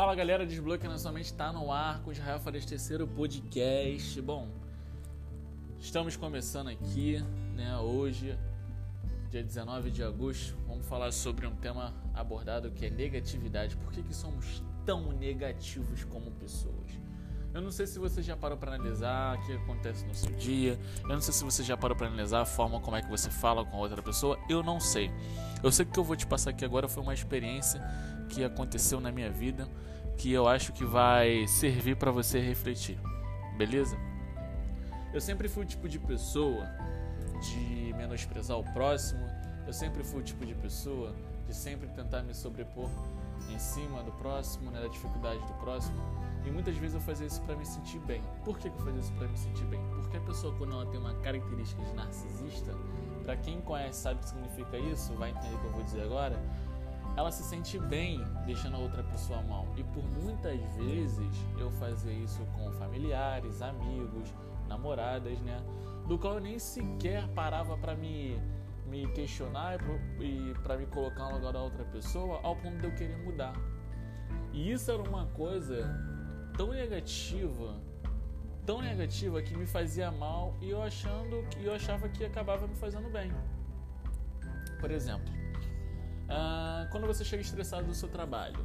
Fala galera, Desbloqueia na sua mente está no ar com o Israel Fares terceiro podcast. Bom, estamos começando aqui, né, hoje, dia 19 de agosto, vamos falar sobre um tema abordado que é negatividade. Por que, que somos tão negativos como pessoas? Eu não sei se você já parou para analisar o que acontece no seu dia. Eu não sei se você já parou para analisar a forma como é que você fala com outra pessoa. Eu não sei. Eu sei que o que eu vou te passar aqui agora foi uma experiência que aconteceu na minha vida que eu acho que vai servir para você refletir. Beleza? Eu sempre fui o tipo de pessoa de menosprezar o próximo. Eu sempre fui o tipo de pessoa de sempre tentar me sobrepor em cima do próximo, né, da dificuldade do próximo. E muitas vezes eu fazia isso para me sentir bem. Por que, eu fazia isso para me sentir bem? Porque a pessoa, quando ela tem uma característica de narcisista, para quem conhece sabe o que significa isso, vai entender o que eu vou dizer agora. Ela se sente bem deixando a outra pessoa mal. E por muitas vezes eu fazia isso com familiares, amigos, namoradas, né? Do qual eu nem sequer parava para me me questionar e para me colocar no lugar da outra pessoa ao ponto de eu querer mudar. E isso era uma coisa tão negativa, tão negativa que me fazia mal e eu achando que eu achava que acabava me fazendo bem. Por exemplo, uh, quando você chega estressado do seu trabalho,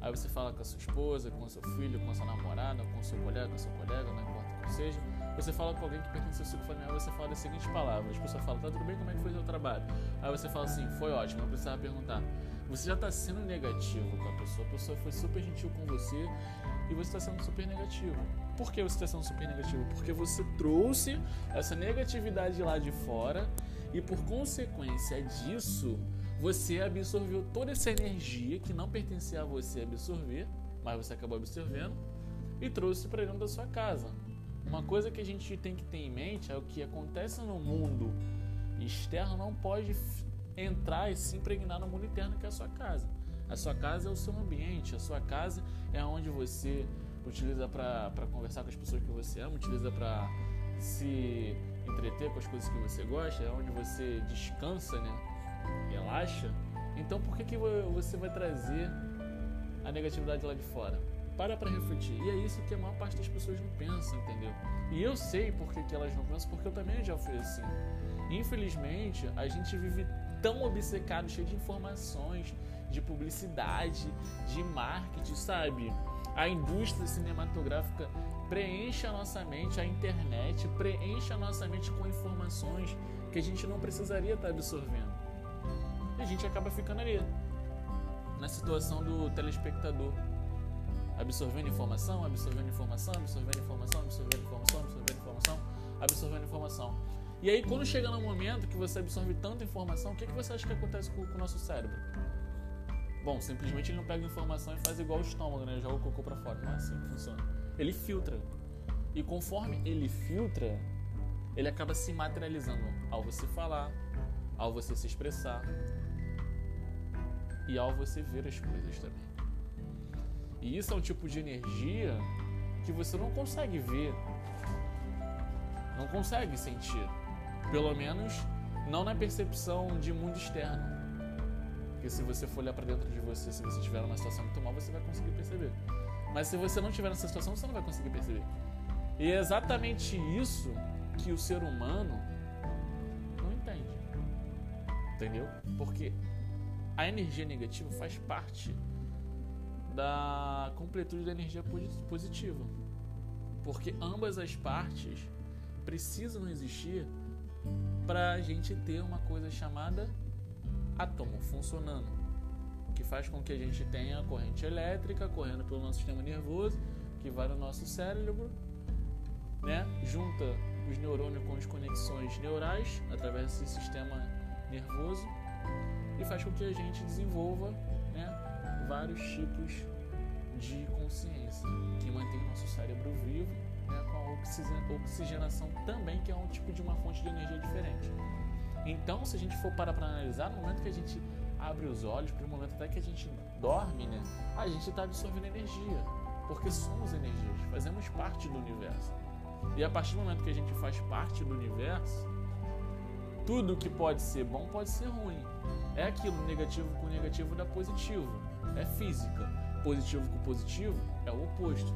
aí você fala com a sua esposa, com o seu filho, com a sua namorada, com o seu colega, com a sua colega, não importa que seja, você fala com alguém que pertence ao ciclo familiar, você fala as seguintes palavras. A pessoa fala, tá tudo bem, como é que foi o seu trabalho? Aí você fala assim, foi ótimo, não precisava perguntar. Você já está sendo negativo com a pessoa, a pessoa foi super gentil com você e você está sendo super negativo. Por que você está sendo super negativo? Porque você trouxe essa negatividade lá de fora e por consequência disso, você absorveu toda essa energia que não pertencia a você absorver, mas você acabou absorvendo e trouxe para dentro da sua casa. Uma coisa que a gente tem que ter em mente é o que acontece no mundo externo não pode entrar e se impregnar no mundo interno que é a sua casa. A sua casa é o seu ambiente, a sua casa é onde você utiliza para conversar com as pessoas que você ama, utiliza para se entreter com as coisas que você gosta, é onde você descansa, né? Relaxa. Então por que, que você vai trazer a negatividade lá de fora? Para para refletir. E é isso que a maior parte das pessoas não pensa, entendeu? E eu sei por que, que elas não pensam, porque eu também já fui assim. Infelizmente, a gente vive tão obcecado, cheio de informações, de publicidade, de marketing, sabe? A indústria cinematográfica preenche a nossa mente, a internet preenche a nossa mente com informações que a gente não precisaria estar absorvendo. E a gente acaba ficando ali, na situação do telespectador, absorvendo informação, absorvendo informação, absorvendo informação, absorvendo informação, absorvendo informação, absorvendo informação. E aí, quando chega no momento que você absorve tanta informação, o que, que você acha que acontece com, com o nosso cérebro? Bom, simplesmente ele não pega informação e faz igual o estômago, né? Joga o cocô pra fora. Não é assim que funciona. Ele filtra. E conforme ele filtra, ele acaba se materializando ao você falar, ao você se expressar e ao você ver as coisas também. E isso é um tipo de energia que você não consegue ver, não consegue sentir. Pelo menos não na percepção de mundo externo. Porque se você for olhar para dentro de você, se você estiver numa situação muito mal, você vai conseguir perceber. Mas se você não estiver nessa situação, você não vai conseguir perceber. E é exatamente isso que o ser humano não entende. Entendeu? Porque a energia negativa faz parte da completude da energia positiva. Porque ambas as partes precisam existir para a gente ter uma coisa chamada átomo funcionando, que faz com que a gente tenha corrente elétrica correndo pelo nosso sistema nervoso, que vai no nosso cérebro, né? junta os neurônios com as conexões neurais através desse sistema nervoso e faz com que a gente desenvolva né, vários tipos de consciência que mantém o nosso cérebro vivo né, com a oxigenação também, que é um tipo de uma fonte de energia diferente. Então, se a gente for parar para analisar, no momento que a gente abre os olhos, para o momento até que a gente dorme, né, a gente está absorvendo energia, porque somos energias, fazemos parte do universo. E a partir do momento que a gente faz parte do universo, tudo que pode ser bom pode ser ruim. É aquilo, negativo com negativo dá positivo. É física. Positivo com positivo é o oposto.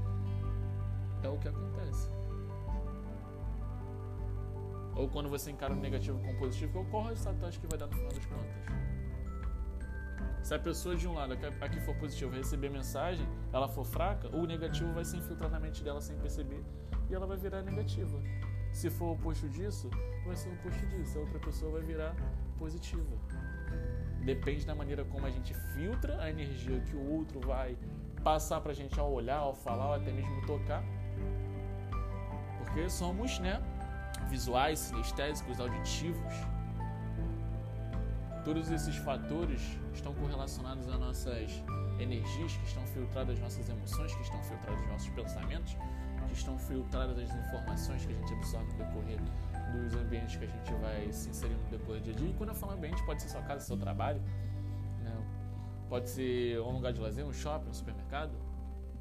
É o que acontece. Ou quando você encara o negativo com o positivo, qual o resultado que vai dar no final das contas? Se a pessoa de um lado aqui for positivo receber mensagem, ela for fraca, o negativo vai se infiltrar na mente dela sem perceber e ela vai virar negativa. Se for o oposto disso, vai ser o oposto disso. A outra pessoa vai virar positiva. Depende da maneira como a gente filtra a energia que o outro vai passar pra gente ao olhar, ao falar, ou até mesmo tocar. Porque somos, né, visuais, sinestésicos, auditivos. Todos esses fatores estão correlacionados às nossas energias, que estão filtradas as nossas emoções, que estão filtradas os nossos pensamentos, que estão filtradas as informações que a gente absorve no decorrer dos ambientes que a gente vai se inserir no decorrer do dia a dia. E quando eu falo ambiente, pode ser sua casa, seu trabalho, né? pode ser um lugar de lazer, um shopping, um supermercado.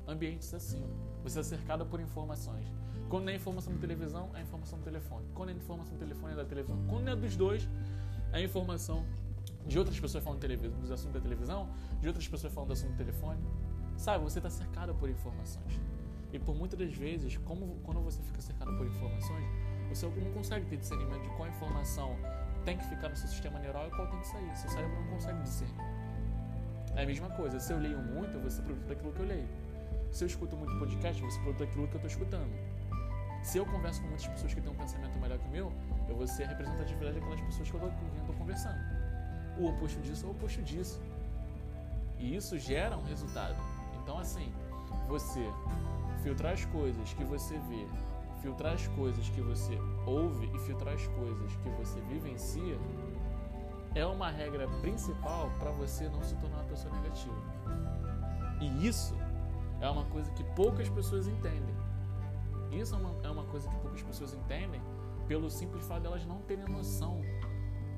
Ambientes assim. Você é cercado por informações. Quando é informação da televisão, é informação do telefone. Quando é informação do telefone, é da televisão. Quando é dos dois, é informação de outras pessoas falando dos assuntos da televisão, de outras pessoas falando do assunto do telefone. Sabe, você está cercado por informações. E por muitas das vezes, como quando você fica cercado por informações, você não consegue ter discernimento de qual informação tem que ficar no seu sistema neural e qual tem que sair. Seu cérebro não consegue discernir. É a mesma coisa. Se eu leio muito, ser produto daquilo que eu leio. Se eu escuto muito podcast, ser produto daquilo que eu estou escutando. Se eu converso com muitas pessoas que têm um pensamento melhor que o meu, eu vou ser a representatividade daquelas pessoas que eu estou conversando. O oposto disso é o oposto disso. E isso gera um resultado. Então, assim, você filtrar as coisas que você vê, filtrar as coisas que você ouve e filtrar as coisas que você vivencia é uma regra principal para você não se tornar uma pessoa negativa. E isso é uma coisa que poucas pessoas entendem. Isso é uma, é uma coisa que poucas pessoas entendem pelo simples fato de elas não terem noção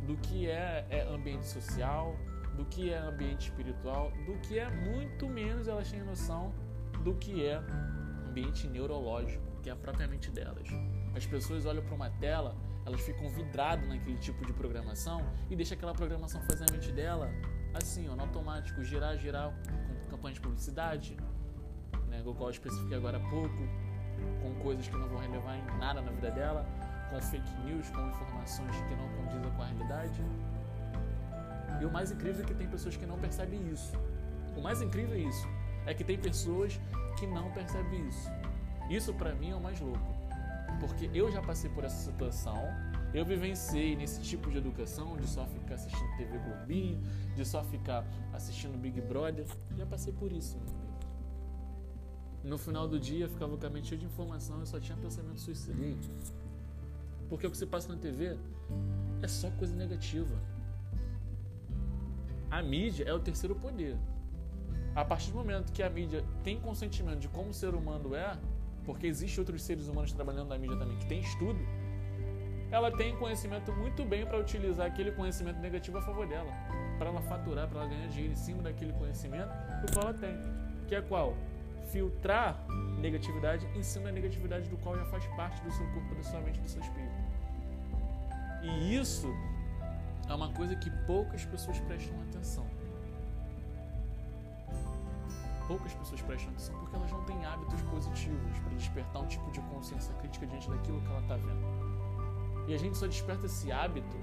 do que é, é ambiente social, do que é ambiente espiritual, do que é muito menos elas têm noção do que é ambiente neurológico, que é a própria mente delas. As pessoas olham para uma tela, elas ficam vidradas naquele tipo de programação e deixa aquela programação fazer a mente dela assim, ó, no automático, girar, girar com campanhas de publicidade, né, o qual eu especifiquei agora há pouco, com coisas que não vão relevar em nada na vida dela, com fake news, com informações que não condizem com a realidade. E o mais incrível é que tem pessoas que não percebem isso. O mais incrível é isso, é que tem pessoas que não percebem isso. Isso para mim é o mais louco, porque eu já passei por essa situação, eu vivenciei nesse tipo de educação, de só ficar assistindo TV Globinho, de só ficar assistindo Big Brother, já passei por isso. No final do dia, ficava com a mente cheia de informação e só tinha pensamento suicida. Porque o que você passa na TV é só coisa negativa. A mídia é o terceiro poder. A partir do momento que a mídia tem consentimento de como o ser humano é, porque existe outros seres humanos trabalhando na mídia também que tem estudo, ela tem conhecimento muito bem para utilizar aquele conhecimento negativo a favor dela, para ela faturar, para ela ganhar dinheiro em cima daquele conhecimento do qual ela tem, que é qual? Filtrar negatividade em cima da negatividade do qual já faz parte do seu corpo, da sua mente, do seu espírito. E isso é uma coisa que poucas pessoas prestam atenção poucas pessoas prestam atenção porque elas não têm hábitos positivos para despertar um tipo de consciência crítica diante daquilo que ela está vendo. E a gente só desperta esse hábito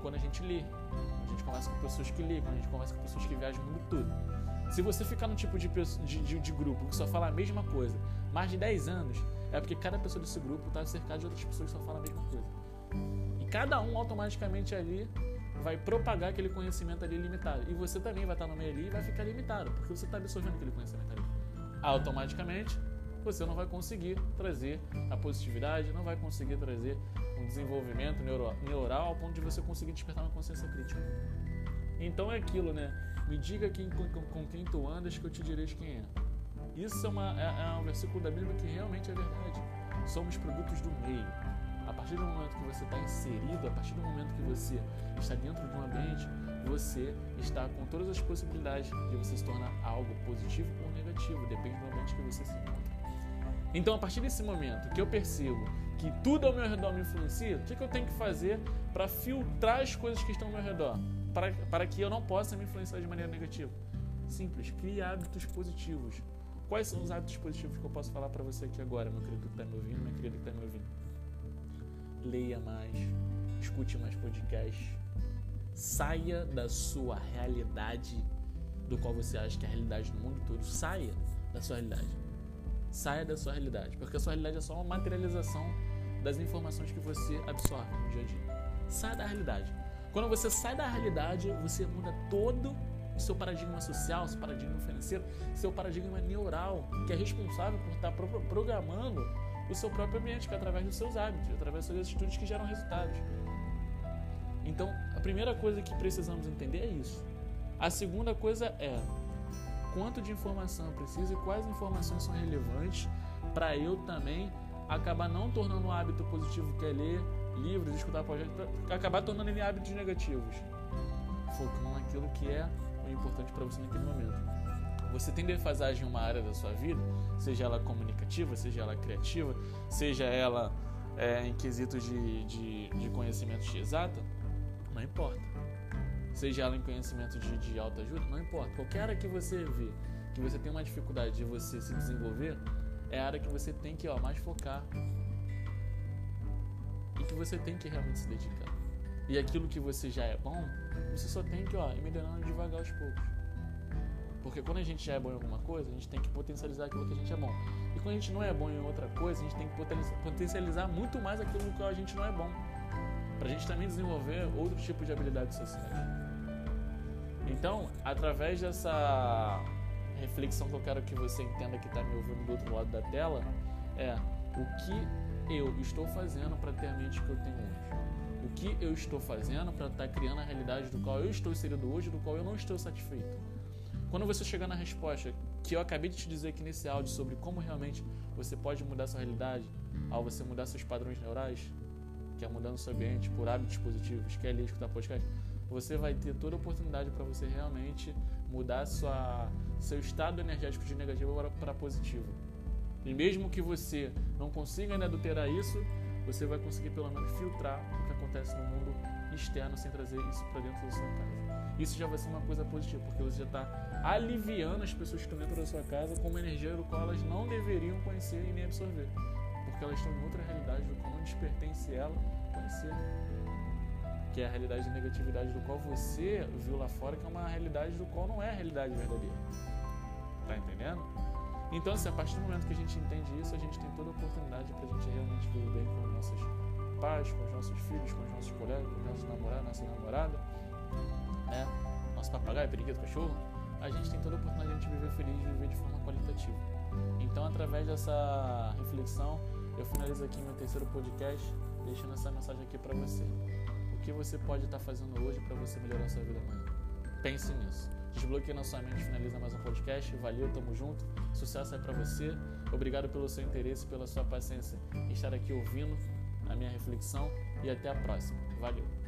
quando a gente lê. A gente conversa com pessoas que lê, quando a gente conversa com pessoas que viajam o mundo todo. Se você ficar num tipo de, de, de, de, grupo que só fala a mesma coisa mais de 10 anos, é porque cada pessoa desse grupo está cercada de outras pessoas que só falam a mesma coisa. E cada um automaticamente ali vai propagar aquele conhecimento ali limitado. E você também vai estar no meio ali e vai ficar limitado, porque você está absorvendo aquele conhecimento ali. Automaticamente, você não vai conseguir trazer a positividade, não vai conseguir trazer um desenvolvimento neural ao ponto de você conseguir despertar uma consciência crítica. Então é aquilo, né? Me diga quem, com, com quem tu andas que eu te direi quem é. Isso é, uma, é, é um versículo da Bíblia que realmente é verdade. Somos produtos do meio a partir do momento que você está inserido, a partir do momento que você está dentro de um ambiente, você está com todas as possibilidades de você se tornar algo positivo ou negativo, depende do ambiente que você se encontra. Então, a partir desse momento que eu percebo que tudo ao meu redor me influencia, o que eu tenho que fazer para filtrar as coisas que estão ao meu redor? Para, para que eu não possa me influenciar de maneira negativa? Simples, crie hábitos positivos. Quais são os hábitos positivos que eu posso falar para você aqui agora, meu querido que está me ouvindo, minha querida que está me ouvindo? Leia mais, escute mais podcasts, saia da sua realidade, do qual você acha que é a realidade do mundo todo, saia da sua realidade. Saia da sua realidade, porque a sua realidade é só uma materialização das informações que você absorve no dia a dia. Saia da realidade. Quando você sai da realidade, você muda todo o seu paradigma social, seu paradigma financeiro, seu paradigma neural, que é responsável por estar programando o seu próprio ambiente, que é através dos seus hábitos, através das suas atitudes que geram resultados. Então, a primeira coisa que precisamos entender é isso. A segunda coisa é quanto de informação eu preciso e quais informações são relevantes para eu também acabar não tornando um hábito positivo que é ler livros, escutar projetos, para acabar tornando ele hábitos negativos. Focando naquilo que é o importante para você naquele momento. Você tem defasagem em uma área da sua vida, seja ela comunicativa, seja ela criativa, seja ela é, em quesitos de, de, de conhecimento exato, não importa. Seja ela em conhecimento de, de autoajuda, não importa. Qualquer área que você vê que você tem uma dificuldade de você se desenvolver, é a área que você tem que ó, mais focar você tem que realmente se dedicar. E aquilo que você já é bom, você só tem que ó, ir melhorando devagar aos poucos. Porque quando a gente já é bom em alguma coisa, a gente tem que potencializar aquilo que a gente é bom. E quando a gente não é bom em outra coisa, a gente tem que potencializar muito mais aquilo que a gente não é bom. Pra gente também desenvolver outro tipo de habilidades sociais. Então, através dessa reflexão que eu quero que você entenda que está me ouvindo do outro lado da tela, é o que eu estou fazendo para ter a mente que eu tenho hoje o que eu estou fazendo para estar tá criando a realidade do qual eu estou inserido hoje, do qual eu não estou satisfeito. Quando você chegar na resposta que eu acabei de te dizer aqui nesse áudio sobre como realmente você pode mudar sua realidade ao você mudar seus padrões neurais, que é mudando seu ambiente por hábitos positivos, que é ali escutar podcast, você vai ter toda a oportunidade para você realmente mudar sua, seu estado energético de negativo para positivo. E mesmo que você não consiga ainda adulterar isso, você vai conseguir pelo menos filtrar o que acontece no mundo externo sem trazer isso para dentro da sua casa. Isso já vai ser uma coisa positiva, porque você já está aliviando as pessoas que estão dentro da sua casa com uma energia do qual elas não deveriam conhecer e nem absorver, porque elas estão em outra realidade do qual não pertence ela conhecer, que é a realidade de negatividade do qual você viu lá fora, que é uma realidade do qual não é a realidade verdadeira. Tá entendendo? Então, assim, a partir do momento que a gente entende isso, a gente tem toda a oportunidade para a gente realmente viver bem com os nossos pais, com os nossos filhos, com os nossos colegas, com os nossos namorados, nossa namorada, né? nosso papagaio, periquito, cachorro. A gente tem toda a oportunidade de a gente viver feliz viver de forma qualitativa. Então, através dessa reflexão, eu finalizo aqui meu terceiro podcast, deixando essa mensagem aqui para você. O que você pode estar tá fazendo hoje para você melhorar sua vida amanhã? Pense nisso. Desbloqueia na sua mente, finaliza mais um podcast. Valeu, tamo junto. Sucesso aí pra você. Obrigado pelo seu interesse, pela sua paciência em estar aqui ouvindo a minha reflexão e até a próxima. Valeu.